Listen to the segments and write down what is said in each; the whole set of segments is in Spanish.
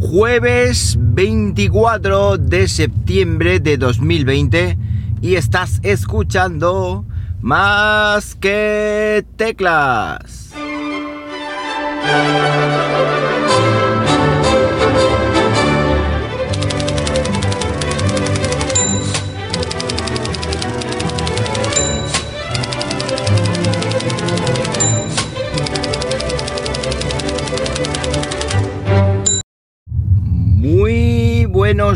jueves 24 de septiembre de 2020 y estás escuchando más que teclas.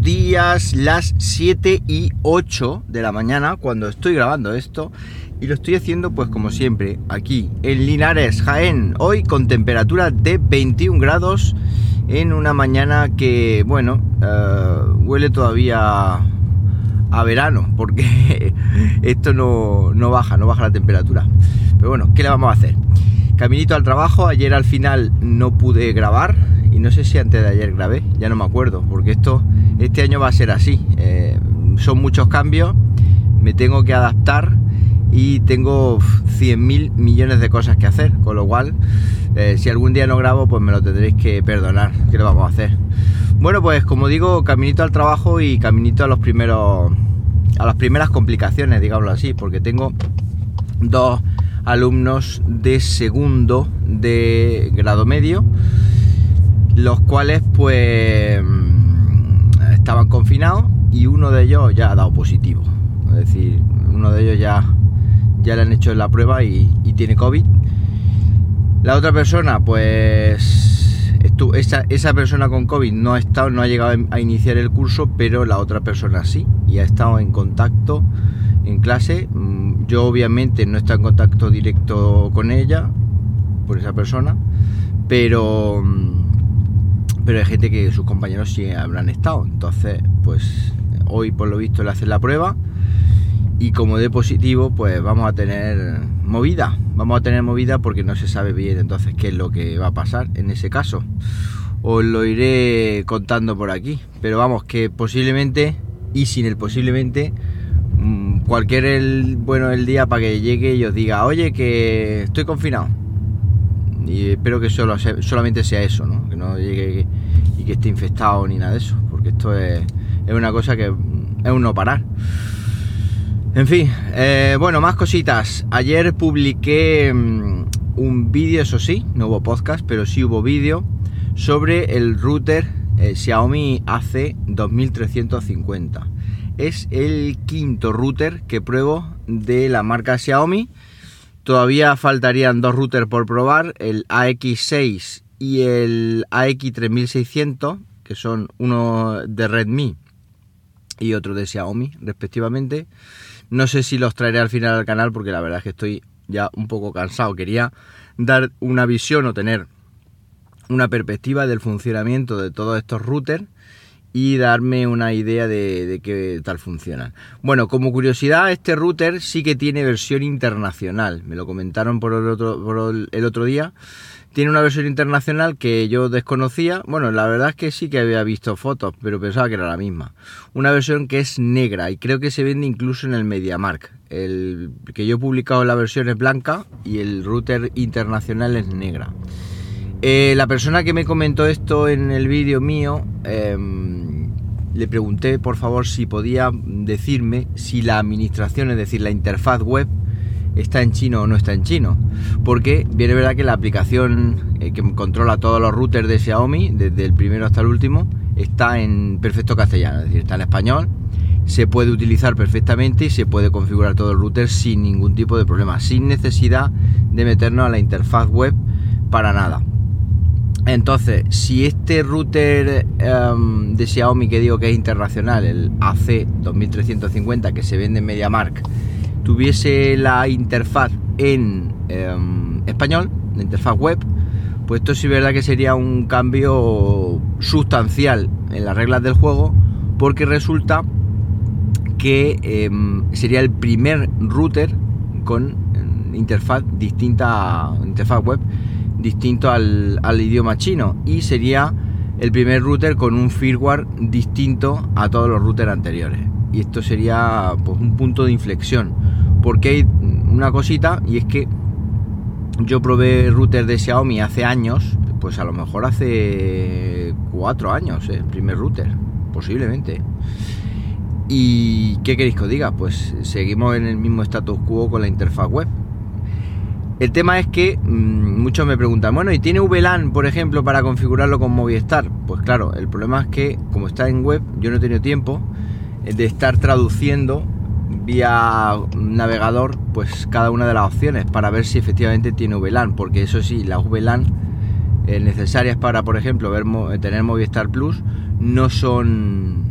Días, las 7 y 8 de la mañana cuando estoy grabando esto y lo estoy haciendo pues como siempre aquí en Linares, Jaén, hoy con temperatura de 21 grados en una mañana que bueno, eh, huele todavía a verano porque esto no, no baja, no baja la temperatura. Pero bueno, ¿qué le vamos a hacer? Caminito al trabajo, ayer al final no pude grabar y no sé si antes de ayer grabé, ya no me acuerdo, porque esto este año va a ser así. Eh, son muchos cambios, me tengo que adaptar y tengo 100.000 millones de cosas que hacer, con lo cual eh, si algún día no grabo pues me lo tendréis que perdonar, ¿qué le vamos a hacer? Bueno pues como digo, caminito al trabajo y caminito a los primeros a las primeras complicaciones, digámoslo así, porque tengo dos alumnos de segundo de grado medio, los cuales pues estaban confinados y uno de ellos ya ha dado positivo. Es decir, uno de ellos ya, ya le han hecho la prueba y, tiene COVID. La otra persona, pues esa, esa, persona con COVID no ha estado, no ha llegado a iniciar el curso, pero la otra persona sí, y ha estado en contacto en clase. Yo obviamente no he estado en contacto directo con ella, por esa persona, pero, pero hay gente que sus compañeros sí habrán estado. Entonces, pues hoy por lo visto le hacen la prueba y como de positivo, pues vamos a tener movida. Vamos a tener movida porque no se sabe bien entonces qué es lo que va a pasar en ese caso. Os lo iré contando por aquí. Pero vamos, que posiblemente, y sin el posiblemente, cualquier el, bueno el día para que llegue y os diga, oye, que estoy confinado. Y espero que solo, solamente sea eso, ¿no? Que no llegue y esté infectado ni nada de eso. Porque esto es, una cosa que es un no parar. En fin, eh, bueno, más cositas. Ayer publiqué um, un vídeo, eso sí, no hubo podcast, pero sí hubo vídeo sobre el router eh, Xiaomi AC 2350 es el quinto router que pruebo de la marca Xiaomi. Todavía faltarían dos routers por probar, el AX6 y el AX3600, que son uno de Redmi y otro de Xiaomi, respectivamente. No sé si los traeré al final al canal porque la verdad es que estoy ya un poco cansado. Quería dar una visión o tener una perspectiva del funcionamiento de todos estos routers y darme una idea de, qué tal funcionan. Bueno, como curiosidad, este router sí que tiene versión internacional. Me lo comentaron por el otro, el otro día. Tiene una versión internacional que yo desconocía. Bueno, la verdad es que sí que había visto fotos, pero pensaba que era la misma. Una versión que es negra y creo que se vende incluso en el MediaMark. El que yo he publicado la versión es blanca y el router internacional es negra. Eh, la persona que me comentó esto en el vídeo mío, eh, le pregunté por favor si podía decirme si la administración, es decir, la interfaz web, está en chino o no está en chino. Porque viene verdad que la aplicación eh, que controla todos los routers de Xiaomi, desde el primero hasta el último, está en perfecto castellano, es decir, está en español. Se puede utilizar perfectamente y se puede configurar todo el router sin ningún tipo de problema, sin necesidad de meternos a la interfaz web para nada. Entonces, si este router um, de Xiaomi que digo que es internacional, el AC2350 que se vende en MediaMark, tuviese la interfaz en um, español, la interfaz web, pues esto sí es verdad que sería un cambio sustancial en las reglas del juego, porque resulta que um, sería el primer router con interfaz distinta, interfaz web distinto al, idioma chino y sería el primer router con un firmware distinto a todos los routers anteriores. Y esto sería pues, un punto de inflexión. Porque hay una cosita y es que yo probé router de Xiaomi hace años, pues a lo mejor hace cuatro años, ¿eh? primer router, posiblemente. ¿Y qué queréis que os diga? Pues seguimos en el mismo status quo con la interfaz web. El tema es que mmm, muchos me preguntan, bueno, ¿y tiene VLAN, por ejemplo, para configurarlo con Movistar? Pues claro, el problema es que como está en web, yo no he tenido tiempo de estar traduciendo vía navegador pues cada una de las opciones para ver si efectivamente tiene VLAN, porque eso sí, las VLAN eh, necesarias para, por ejemplo, ver, tener Movistar Plus no son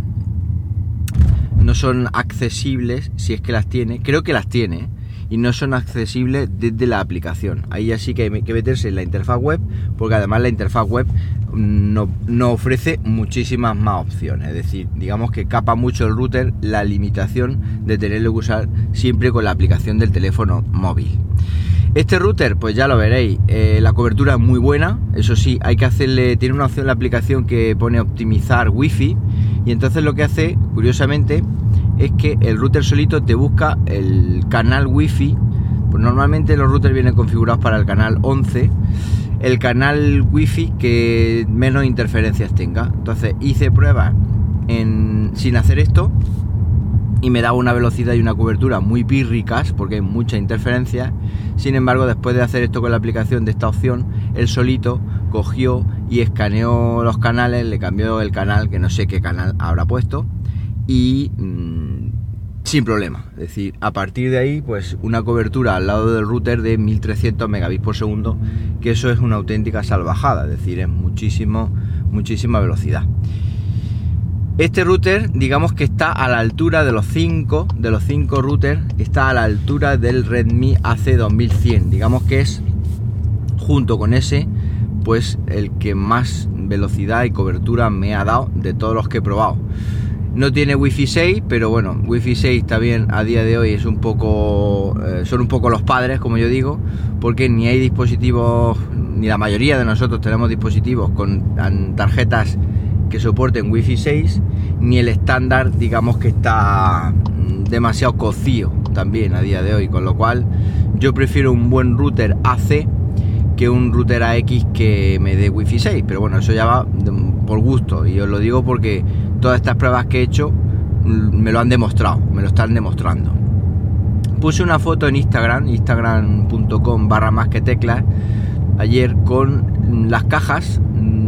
no son accesibles si es que las tiene, creo que las tiene y no son accesibles desde la aplicación. Ahí ya sí que hay que meterse en la interfaz web, porque además la interfaz web no, no, ofrece muchísimas más opciones. Es decir, digamos que capa mucho el router la limitación de tenerlo que usar siempre con la aplicación del teléfono móvil. Este router, pues ya lo veréis, eh, la cobertura es muy buena, eso sí, hay que hacerle, tiene una opción la aplicación que pone optimizar wifi y entonces lo que hace, curiosamente, es que el router solito te busca el canal wifi, pues normalmente los routers vienen configurados para el canal 11, el canal wifi que menos interferencias tenga. Entonces hice pruebas sin hacer esto y me daba una velocidad y una cobertura muy pírricas porque hay mucha interferencia. Sin embargo, después de hacer esto con la aplicación de esta opción, él solito cogió y escaneó los canales, le cambió el canal, que no sé qué canal habrá puesto, y mmm, sin problema. Es decir, a partir de ahí, pues una cobertura al lado del router de 1300 megabits por segundo, que eso es una auténtica salvajada, es decir, es muchísimo, muchísima velocidad. Este router, digamos que está a la altura de los 5, de los 5 routers, está a la altura del Redmi AC2100. Digamos que es, junto con ese, pues el que más velocidad y cobertura me ha dado de todos los que he probado. No tiene Wi-Fi 6, pero bueno, Wi-Fi 6 también a día de hoy es un poco, eh, son un poco los padres, como yo digo, porque ni hay dispositivos, ni la mayoría de nosotros tenemos dispositivos con tarjetas que soporten Wi-Fi 6, ni el estándar, digamos que está mm, demasiado cocido también a día de hoy, con lo cual yo prefiero un buen router AC que un router AX que me dé Wi-Fi 6, pero bueno, eso ya va por gusto y os lo digo porque todas estas pruebas que he hecho mm, me lo han demostrado, me lo están demostrando. Puse una foto en Instagram, instagram.com barra más que teclas, ayer con las cajas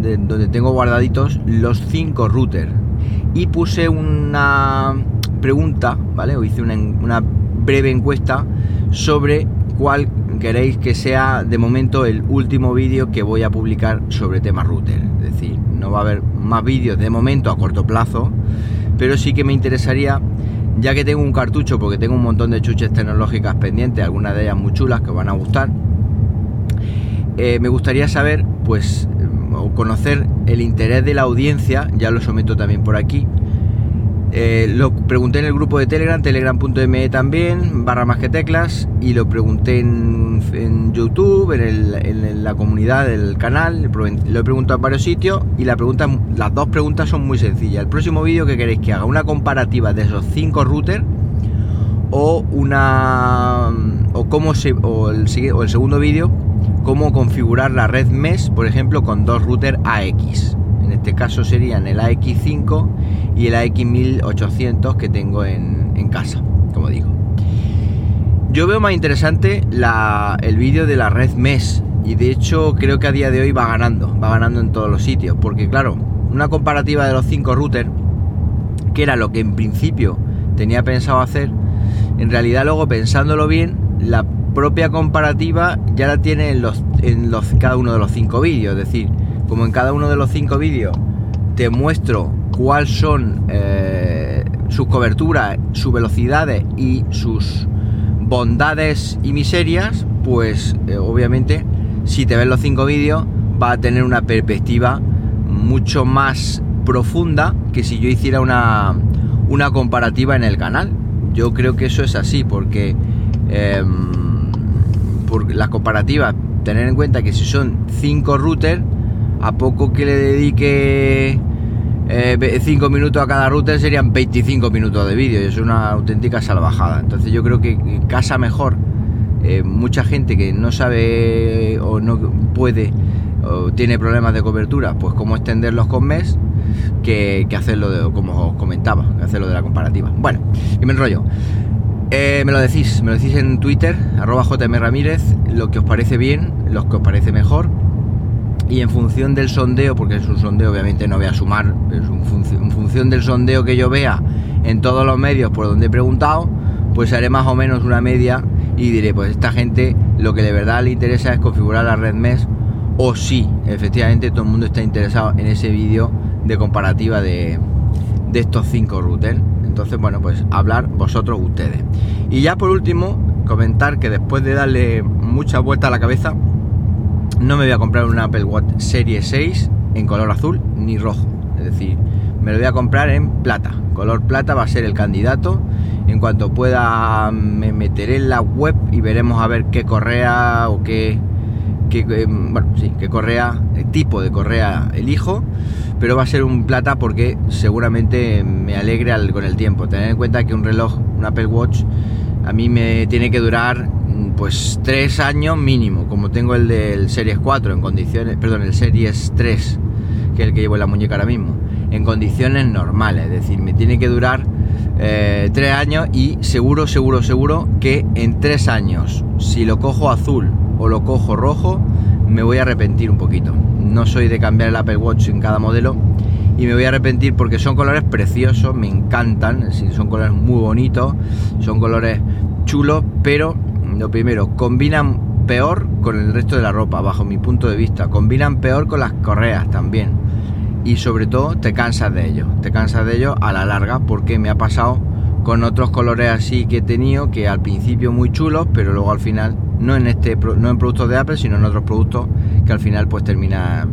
donde tengo guardaditos los cinco routers. Y puse una pregunta, ¿vale? O hice una, una breve encuesta sobre cuál queréis que sea de momento el último vídeo que voy a publicar sobre tema router. No va a haber más vídeos de momento a corto plazo, pero sí que me interesaría, ya que tengo un cartucho, porque tengo un montón de chuches tecnológicas pendientes, algunas de ellas muy chulas que van a gustar, eh, me gustaría saber, pues, o conocer el interés de la audiencia, ya lo someto también por aquí. Eh, lo pregunté en el grupo de Telegram, telegram.me también, barra más que teclas, y lo pregunté en, YouTube, en, la comunidad del canal, lo he preguntado en varios sitios y la pregunta, las dos preguntas son muy sencillas. El próximo vídeo que queréis que haga, una comparativa de esos cinco routers o una o cómo se o el, el segundo vídeo cómo configurar la red mesh, por ejemplo, con dos routers AX. En este caso serían el AX5 y el AX1800 que tengo en, casa, como digo. Yo veo más interesante el vídeo de la red mesh y de hecho creo que a día de hoy va ganando, va ganando en todos los sitios, porque claro, una comparativa de los cinco routers, que era lo que en principio tenía pensado hacer, en realidad luego pensándolo bien, la propia comparativa ya la tiene en, los, en los, cada uno de los cinco vídeos. Decir, como en cada uno de los cinco vídeos te muestro cuáles son eh, sus coberturas, sus velocidades y sus bondades y miserias, pues eh, obviamente si te ves los cinco vídeos va a tener una perspectiva mucho más profunda que si yo hiciera una, una comparativa en el canal. Yo creo que eso es así porque... Em, por las comparativas, tener en cuenta que si son 5 routers, a poco que le dedique 5 eh, minutos a cada router serían 25 minutos de vídeo y es una auténtica salvajada. Entonces yo creo que casa mejor eh, mucha gente que no sabe o no puede tiene problemas de cobertura, pues cómo extenderlos con mes que, hacerlo de, como os comentaba, hacerlo de la comparativa. Bueno, y me enrollo. Eh, me lo decís, me lo decís en Twitter, arroba JM Ramírez, lo que os parece bien, lo que os parece mejor. Y en función del sondeo, porque es un sondeo, obviamente no voy a sumar, es en función del sondeo que yo vea en todos los medios por donde he preguntado, pues haré más o menos una media y diré, pues esta gente lo que de verdad le interesa es configurar la red MES o si efectivamente todo el mundo está interesado en ese vídeo de comparativa de, de estos cinco routers. Entonces, bueno, pues hablar vosotros ustedes. Y ya por último, comentar que después de darle mucha vuelta a la cabeza, no me voy a comprar un Apple Watch Serie 6 en color azul ni rojo. Es decir, me lo voy a comprar en plata. Color plata va a ser el candidato. En cuanto pueda me meteré en la web y veremos a ver qué correa o qué, qué bueno, sí, qué correa, el tipo de correa elijo pero va a ser un plata porque seguramente me alegre con el tiempo. Tener en cuenta que un reloj, un Apple Watch, a mí me tiene que durar pues tres años mínimo, como tengo el del Series 4 en condiciones, perdón, el Series 3, que es el que llevo en la muñeca ahora mismo, en condiciones normales, es decir, me tiene que durar eh, tres años y seguro, seguro, seguro que en tres años, si lo cojo azul o lo cojo rojo, me voy a arrepentir un poquito. No soy de cambiar el Apple Watch en cada modelo y me voy a arrepentir porque son colores preciosos, me encantan, son colores muy bonitos, son colores chulos, pero lo primero, combinan peor con el resto de la ropa, bajo mi punto de vista, combinan peor con las correas también y sobre todo te cansas de ellos, te cansas de ellos a la larga porque me ha pasado con otros colores así que he tenido que al principio muy chulos, pero luego al final no en este no en productos de Apple, sino en otros productos que al final pues termina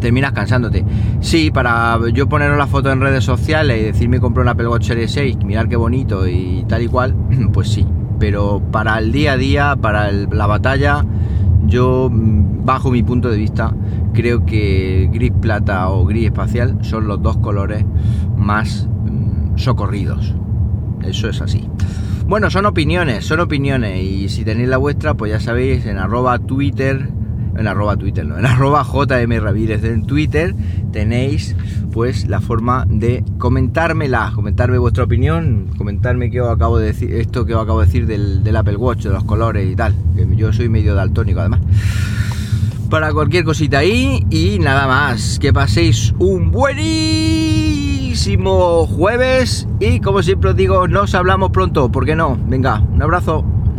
terminas cansándote. Sí, para yo poner la foto en redes sociales y decirme compré un Apple Watch Series 6, mirar qué bonito y tal y cual, pues sí. Pero para el día a día, para la batalla, yo, mm, bajo mi punto de vista, creo que gris plata o gris espacial son los dos colores más mm, socorridos. Eso es así. Bueno, son opiniones, son opiniones. Y si tenéis la vuestra, pues ya sabéis, en arroba Twitter, en arroba Twitter, no, en arroba JM Ramírez en Twitter tenéis pues la forma de comentármela, comentarme vuestra opinión, comentarme qué os acabo de decir, esto que os acabo de decir del, del Apple Watch, de los colores y tal, que yo soy medio daltónico además. Para cualquier cosita ahí y nada más, que paséis un buenísimo jueves y como siempre os digo, nos hablamos pronto, ¿por qué no? Venga, un abrazo.